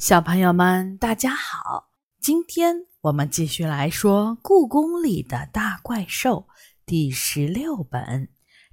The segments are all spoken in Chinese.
小朋友们，大家好！今天我们继续来说《故宫里的大怪兽》第十六本《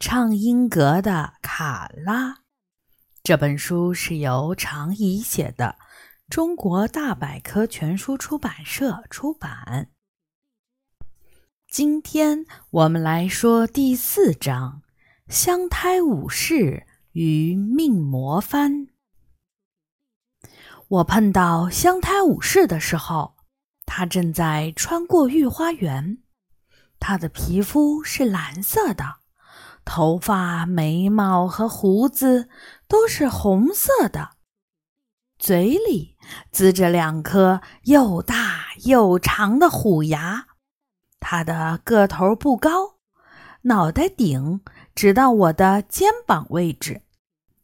畅音阁的卡拉》。这本书是由常怡写的，中国大百科全书出版社出版。今天我们来说第四章：香胎武士与命魔幡。我碰到香台武士的时候，他正在穿过御花园。他的皮肤是蓝色的，头发、眉毛和胡子都是红色的，嘴里呲着两颗又大又长的虎牙。他的个头不高，脑袋顶直到我的肩膀位置，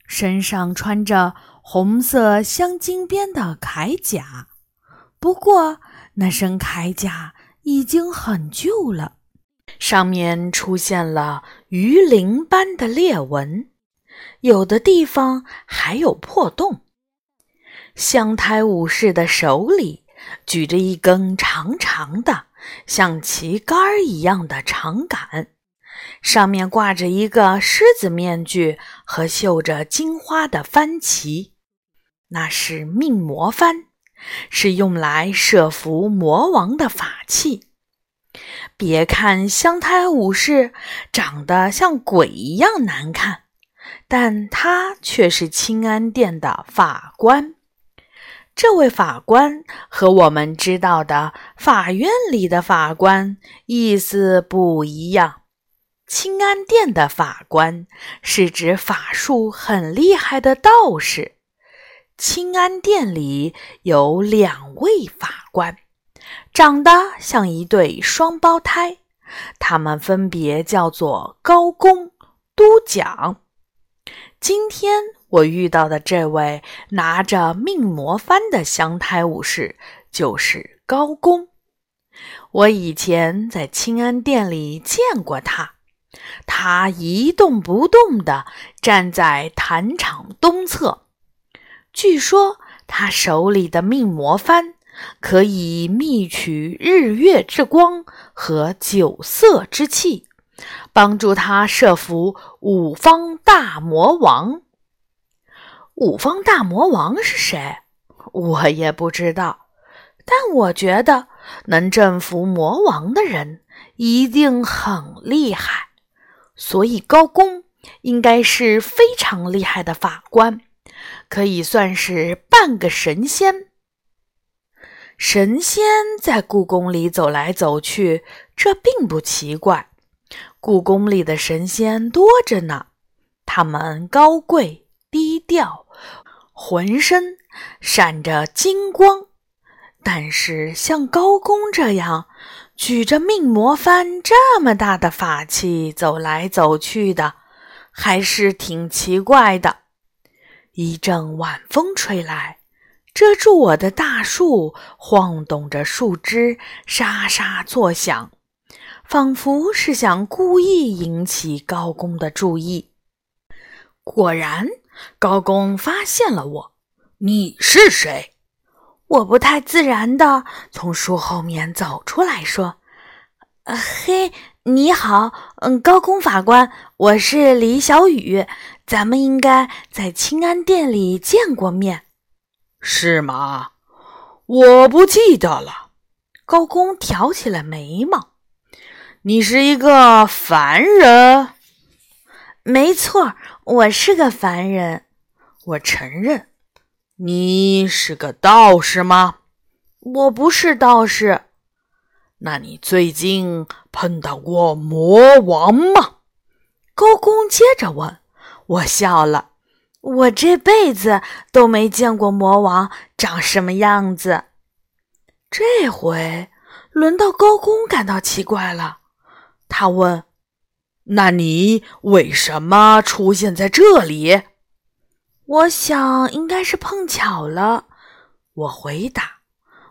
身上穿着。红色镶金边的铠甲，不过那身铠甲已经很旧了，上面出现了鱼鳞般的裂纹，有的地方还有破洞。香胎武士的手里举着一根长长的、像旗杆一样的长杆，上面挂着一个狮子面具和绣着金花的幡旗。那是命魔幡，是用来设伏魔王的法器。别看香胎武士长得像鬼一样难看，但他却是清安殿的法官。这位法官和我们知道的法院里的法官意思不一样。清安殿的法官是指法术很厉害的道士。清安殿里有两位法官，长得像一对双胞胎，他们分别叫做高公、都讲。今天我遇到的这位拿着命魔幡的香台武士就是高公。我以前在清安殿里见过他，他一动不动地站在坛场东侧。据说他手里的命魔幡可以觅取日月之光和九色之气，帮助他设伏五方大魔王。五方大魔王是谁？我也不知道，但我觉得能征服魔王的人一定很厉害，所以高公应该是非常厉害的法官。可以算是半个神仙。神仙在故宫里走来走去，这并不奇怪。故宫里的神仙多着呢，他们高贵低调，浑身闪着金光。但是像高公这样举着命魔幡这么大的法器走来走去的，还是挺奇怪的。一阵晚风吹来，遮住我的大树晃动着树枝，沙沙作响，仿佛是想故意引起高公的注意。果然，高公发现了我。你是谁？我不太自然地从树后面走出来说：“嘿，你好，嗯，高空法官，我是李小雨。”咱们应该在清安殿里见过面，是吗？我不记得了。高空挑起了眉毛。你是一个凡人？没错，我是个凡人。我承认。你是个道士吗？我不是道士。那你最近碰到过魔王吗？高公接着问。我笑了，我这辈子都没见过魔王长什么样子。这回轮到高公感到奇怪了，他问：“那你为什么出现在这里？”我想应该是碰巧了，我回答：“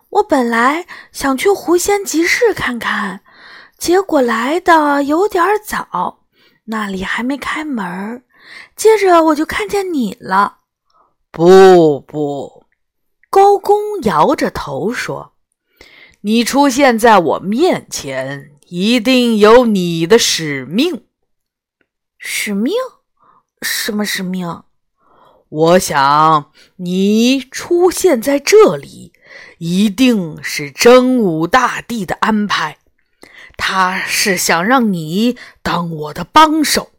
我本来想去狐仙集市看看，结果来的有点早，那里还没开门。”接着我就看见你了。不不，高高公摇着头说：“你出现在我面前，一定有你的使命。使命？什么使命？我想你出现在这里，一定是真武大帝的安排。他是想让你当我的帮手。”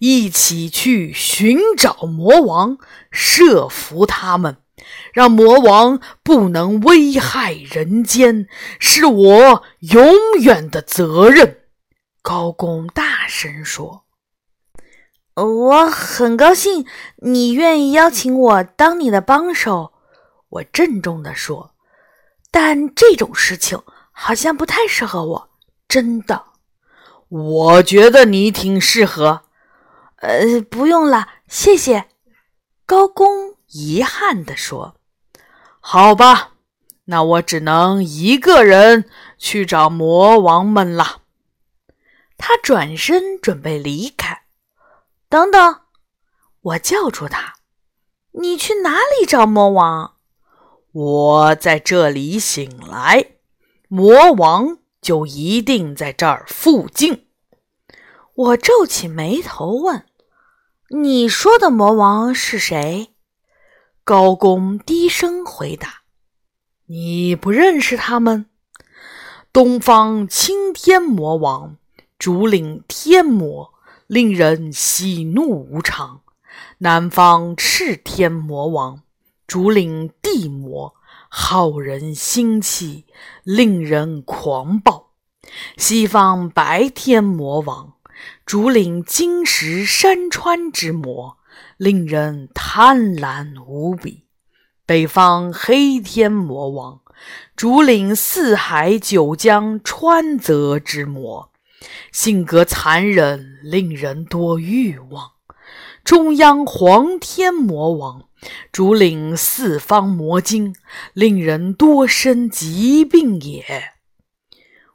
一起去寻找魔王，设伏他们，让魔王不能危害人间，是我永远的责任。高公大声说：“我很高兴你愿意邀请我当你的帮手。”我郑重地说：“但这种事情好像不太适合我，真的。”我觉得你挺适合。呃，不用了，谢谢。高公遗憾地说：“好吧，那我只能一个人去找魔王们了。”他转身准备离开。等等，我叫住他：“你去哪里找魔王？”我在这里醒来，魔王就一定在这儿附近。我皱起眉头问。你说的魔王是谁？高公低声回答：“你不认识他们。东方青天魔王主领天魔，令人喜怒无常；南方赤天魔王主领地魔，耗人心气，令人狂暴；西方白天魔王。”主领金石山川之魔，令人贪婪无比；北方黑天魔王，主领四海九江川泽之魔，性格残忍，令人多欲望；中央黄天魔王，主领四方魔经，令人多生疾病也。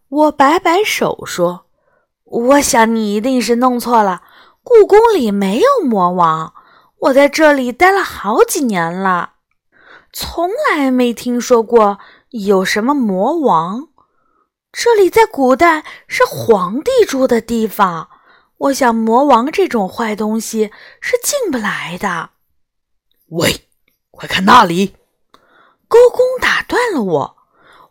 我摆摆手说。我想你一定是弄错了，故宫里没有魔王。我在这里待了好几年了，从来没听说过有什么魔王。这里在古代是皇帝住的地方，我想魔王这种坏东西是进不来的。喂，快看那里！勾公打断了我，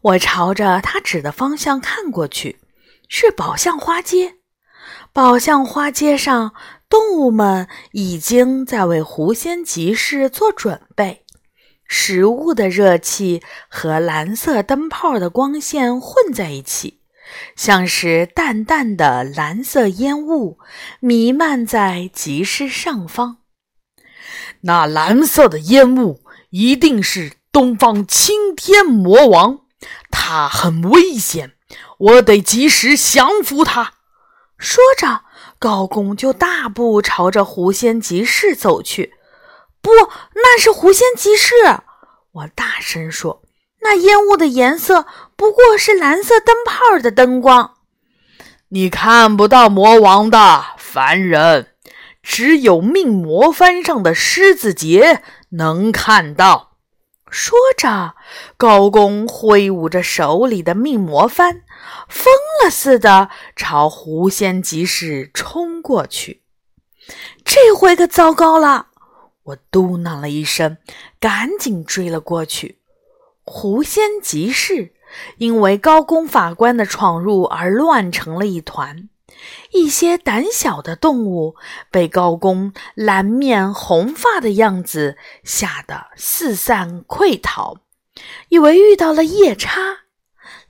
我朝着他指的方向看过去。是宝象花街，宝象花街上，动物们已经在为狐仙集市做准备。食物的热气和蓝色灯泡的光线混在一起，像是淡淡的蓝色烟雾弥漫在集市上方。那蓝色的烟雾一定是东方青天魔王，他很危险。我得及时降服他。说着，高公就大步朝着狐仙集市走去。不，那是狐仙集市！我大声说：“那烟雾的颜色不过是蓝色灯泡的灯光。你看不到魔王的凡人，只有命魔幡上的狮子节能看到。”说着，高公挥舞着手里的命魔幡，疯了似的朝狐仙集市冲过去。这回可糟糕了！我嘟囔了一声，赶紧追了过去。狐仙集市因为高公法官的闯入而乱成了一团。一些胆小的动物被高公蓝面红发的样子吓得四散溃逃，以为遇到了夜叉。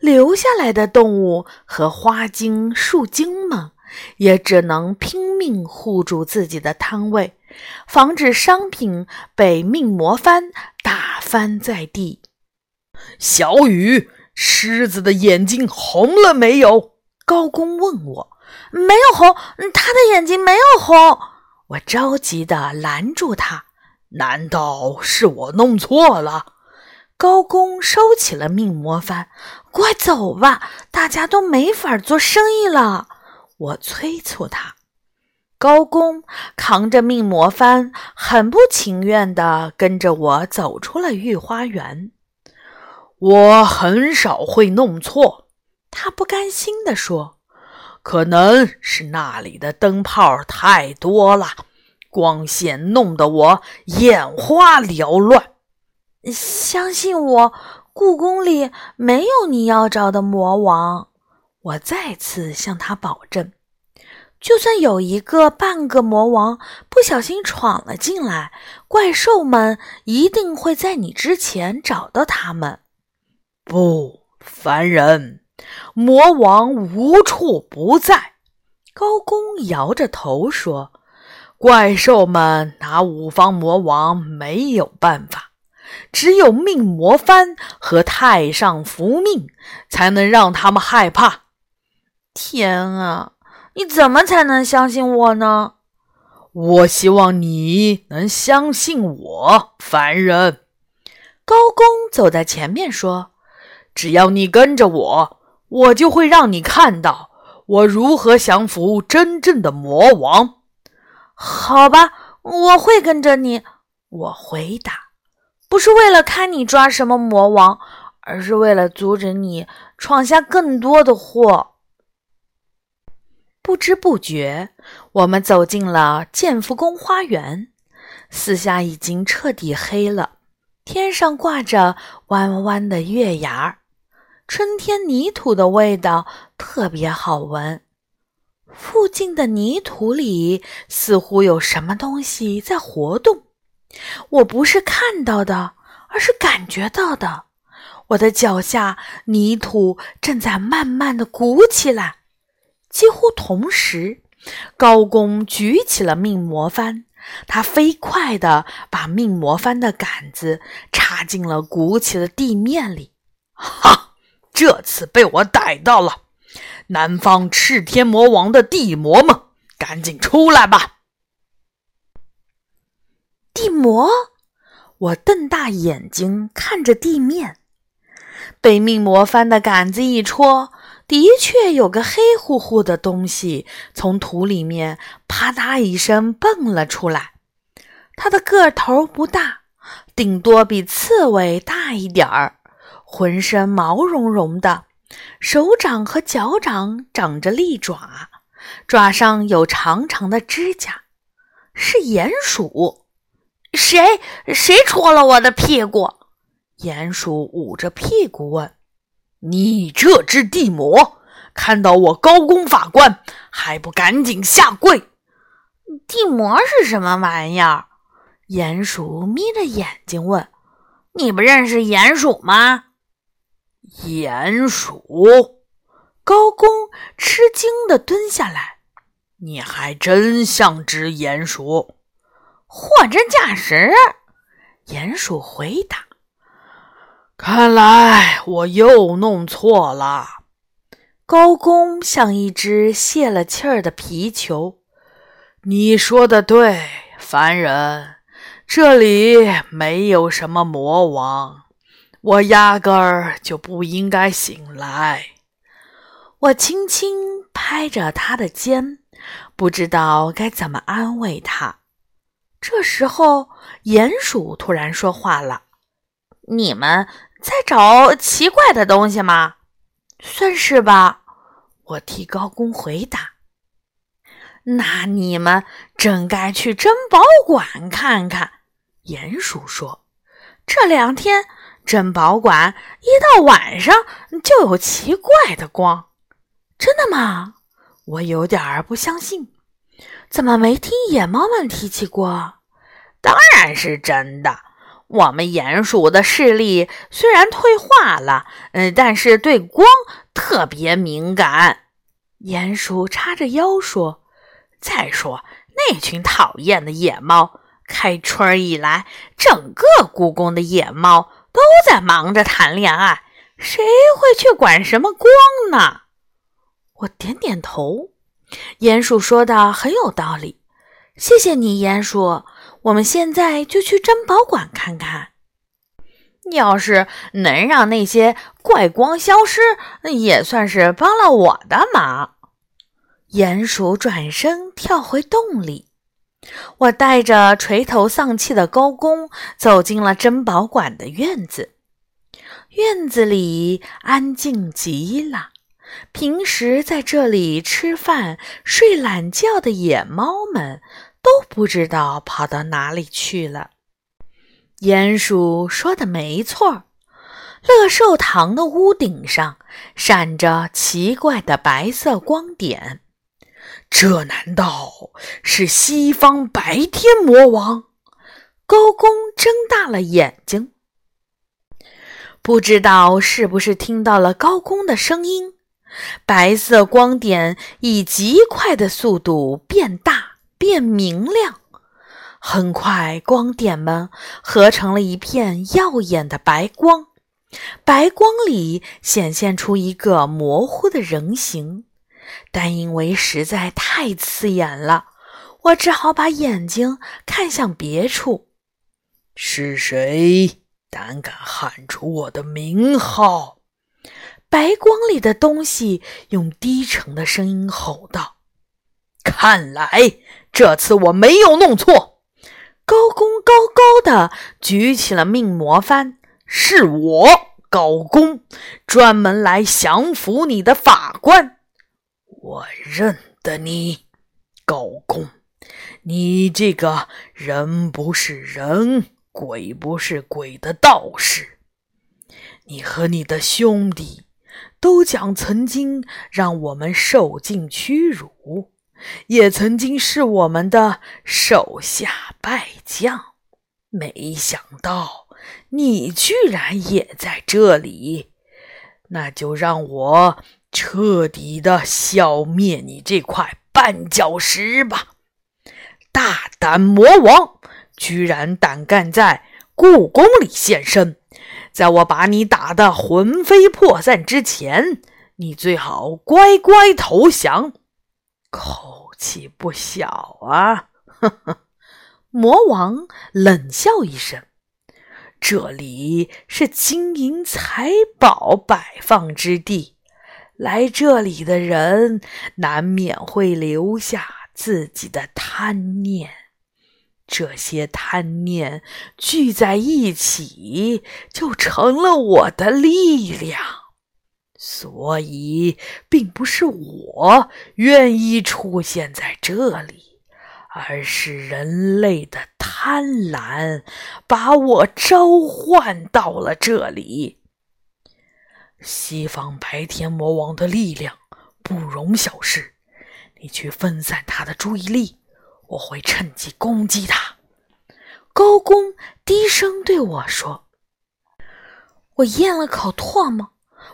留下来的动物和花精、树精们也只能拼命护住自己的摊位，防止商品被命魔幡打翻在地。小雨，狮子的眼睛红了没有？高公问我。没有红，他的眼睛没有红。我着急地拦住他。难道是我弄错了？高公收起了命魔幡，快走吧，大家都没法做生意了。我催促他。高公扛着命魔幡，很不情愿地跟着我走出了御花园。我很少会弄错。”他不甘心地说：“可能是那里的灯泡太多了，光线弄得我眼花缭乱。”相信我，故宫里没有你要找的魔王。我再次向他保证。就算有一个半个魔王不小心闯了进来，怪兽们一定会在你之前找到他们。不，凡人，魔王无处不在。高公摇着头说：“怪兽们拿五方魔王没有办法，只有命魔幡和太上符命才能让他们害怕。”天啊！你怎么才能相信我呢？我希望你能相信我，凡人。高公走在前面说：“只要你跟着我，我就会让你看到我如何降服真正的魔王。”好吧，我会跟着你。我回答：“不是为了看你抓什么魔王，而是为了阻止你闯下更多的祸。”不知不觉，我们走进了建福宫花园。四下已经彻底黑了，天上挂着弯弯的月牙儿，春天泥土的味道特别好闻。附近的泥土里似乎有什么东西在活动，我不是看到的，而是感觉到的。我的脚下泥土正在慢慢的鼓起来。几乎同时，高公举起了命魔幡，他飞快地把命魔幡的杆子插进了鼓起的地面里。哈！这次被我逮到了！南方赤天魔王的地魔们，赶紧出来吧！地魔！我瞪大眼睛看着地面，被命魔幡的杆子一戳。的确有个黑乎乎的东西从土里面啪嗒一声蹦了出来。它的个头不大，顶多比刺猬大一点儿，浑身毛茸茸的，手掌和脚掌长着利爪，爪上有长长的指甲，是鼹鼠。谁谁戳了我的屁股？鼹鼠捂着屁股问。你这只地魔，看到我高公法官还不赶紧下跪？地魔是什么玩意儿？鼹鼠眯着眼睛问：“你不认识鼹鼠吗？”鼹鼠，高公吃惊地蹲下来。你还真像只鼹鼠，货真价实。鼹鼠回答。看来我又弄错了。高公像一只泄了气儿的皮球。你说的对，凡人，这里没有什么魔王，我压根儿就不应该醒来。我轻轻拍着他的肩，不知道该怎么安慰他。这时候，鼹鼠突然说话了。你们在找奇怪的东西吗？算是吧。我替高公回答。那你们真该去珍宝馆看看。鼹鼠说：“这两天珍宝馆一到晚上就有奇怪的光。”真的吗？我有点儿不相信。怎么没听野猫们提起过？当然是真的。我们鼹鼠的视力虽然退化了，嗯，但是对光特别敏感。鼹鼠叉着腰说：“再说那群讨厌的野猫，开春以来，整个故宫的野猫都在忙着谈恋爱，谁会去管什么光呢？”我点点头。鼹鼠说的很有道理。谢谢你，鼹鼠。我们现在就去珍宝馆看看。要是能让那些怪光消失，也算是帮了我的忙。鼹鼠转身跳回洞里，我带着垂头丧气的高公走进了珍宝馆的院子。院子里安静极了。平时在这里吃饭、睡懒觉的野猫们都不知道跑到哪里去了。鼹鼠说的没错，乐寿堂的屋顶上闪着奇怪的白色光点，这难道是西方白天魔王？高公睁大了眼睛，不知道是不是听到了高公的声音。白色光点以极快的速度变大变明亮，很快，光点们合成了一片耀眼的白光。白光里显现出一个模糊的人形，但因为实在太刺眼了，我只好把眼睛看向别处。是谁胆敢喊出我的名号？白光里的东西用低沉的声音吼道：“看来这次我没有弄错。”高公高高的举起了命魔幡，“是我高公，专门来降服你的法官。我认得你，高公，你这个人不是人，鬼不是鬼的道士。你和你的兄弟。”都讲曾经让我们受尽屈辱，也曾经是我们的手下败将。没想到你居然也在这里，那就让我彻底的消灭你这块绊脚石吧！大胆魔王，居然胆敢在故宫里现身！在我把你打得魂飞魄散之前，你最好乖乖投降。口气不小啊！呵呵，魔王冷笑一声：“这里是金银财宝摆放之地，来这里的人难免会留下自己的贪念。”这些贪念聚在一起，就成了我的力量。所以，并不是我愿意出现在这里，而是人类的贪婪把我召唤到了这里。西方白天魔王的力量不容小视，你去分散他的注意力。我会趁机攻击他。高公低声对我说：“我咽了口唾沫，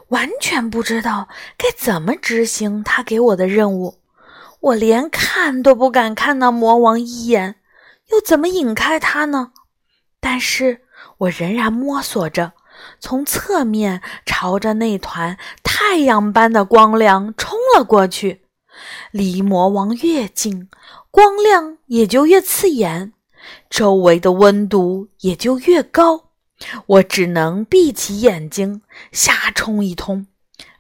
完全不知道该怎么执行他给我的任务。我连看都不敢看那魔王一眼，又怎么引开他呢？但是我仍然摸索着，从侧面朝着那团太阳般的光亮冲了过去。离魔王越近，光亮也就越刺眼，周围的温度也就越高。我只能闭起眼睛瞎冲一通，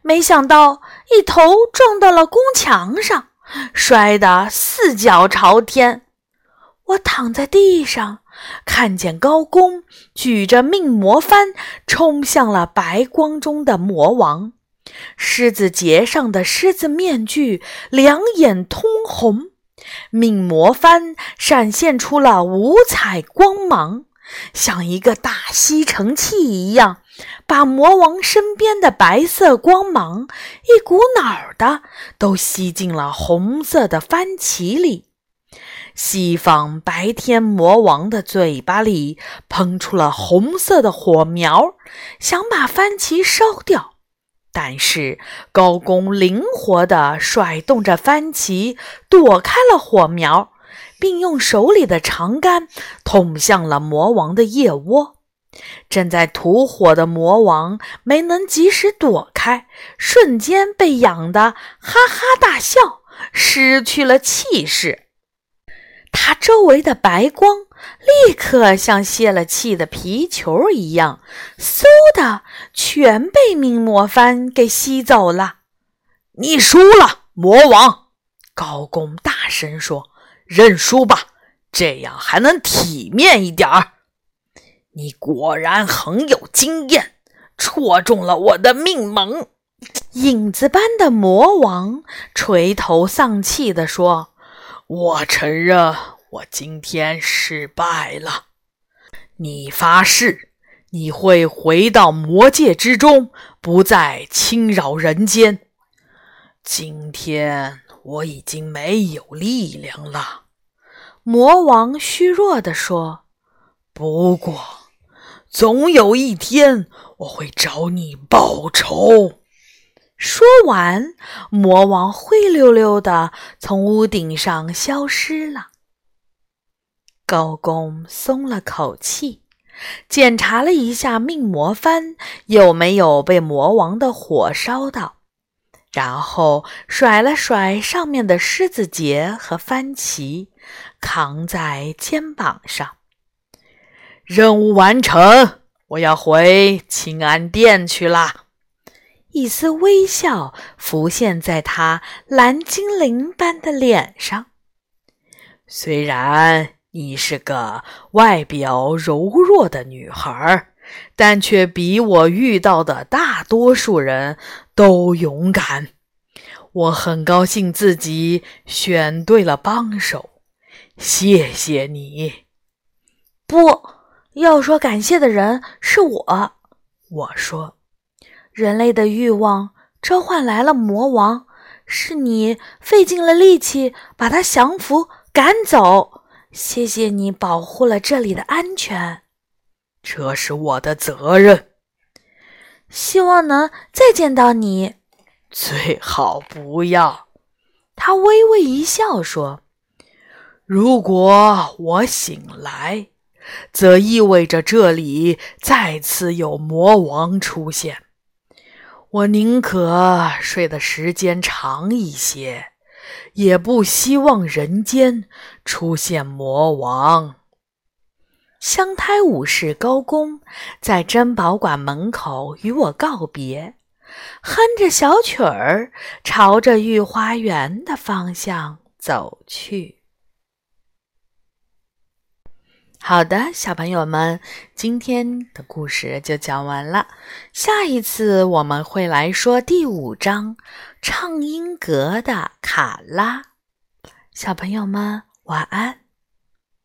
没想到一头撞到了宫墙上，摔得四脚朝天。我躺在地上，看见高公举着命魔幡冲向了白光中的魔王。狮子节上的狮子面具两眼通红，命魔幡闪现出了五彩光芒，像一个大吸尘器一样，把魔王身边的白色光芒一股脑儿的都吸进了红色的幡旗里。西方白天魔王的嘴巴里喷出了红色的火苗，想把番茄烧掉。但是高公灵活地甩动着番茄，躲开了火苗，并用手里的长杆捅向了魔王的腋窝。正在吐火的魔王没能及时躲开，瞬间被痒得哈哈大笑，失去了气势。他周围的白光立刻像泄了气的皮球一样，嗖的全被命魔幡给吸走了。你输了，魔王！高公大声说：“认输吧，这样还能体面一点儿。”你果然很有经验，戳中了我的命门。影子般的魔王垂头丧气地说：“我承认，我今天失败了。你发誓，你会回到魔界之中，不再侵扰人间。今天我已经没有力量了。”魔王虚弱地说：“不过，总有一天我会找你报仇。”说完，魔王灰溜溜的从屋顶上消失了。高公松了口气，检查了一下命魔幡有没有被魔王的火烧到，然后甩了甩上面的狮子结和幡旗，扛在肩膀上。任务完成，我要回清安殿去啦。一丝微笑浮现在他蓝精灵般的脸上。虽然你是个外表柔弱的女孩，但却比我遇到的大多数人都勇敢。我很高兴自己选对了帮手，谢谢你。不要说感谢的人是我，我说。人类的欲望召唤来了魔王，是你费尽了力气把他降服赶走。谢谢你保护了这里的安全，这是我的责任。希望能再见到你，最好不要。他微微一笑说：“如果我醒来，则意味着这里再次有魔王出现。”我宁可睡的时间长一些，也不希望人间出现魔王。香胎武士高公在珍宝馆门口与我告别，哼着小曲儿，朝着御花园的方向走去。好的，小朋友们，今天的故事就讲完了。下一次我们会来说第五章《唱音阁的卡拉》。小朋友们，晚安。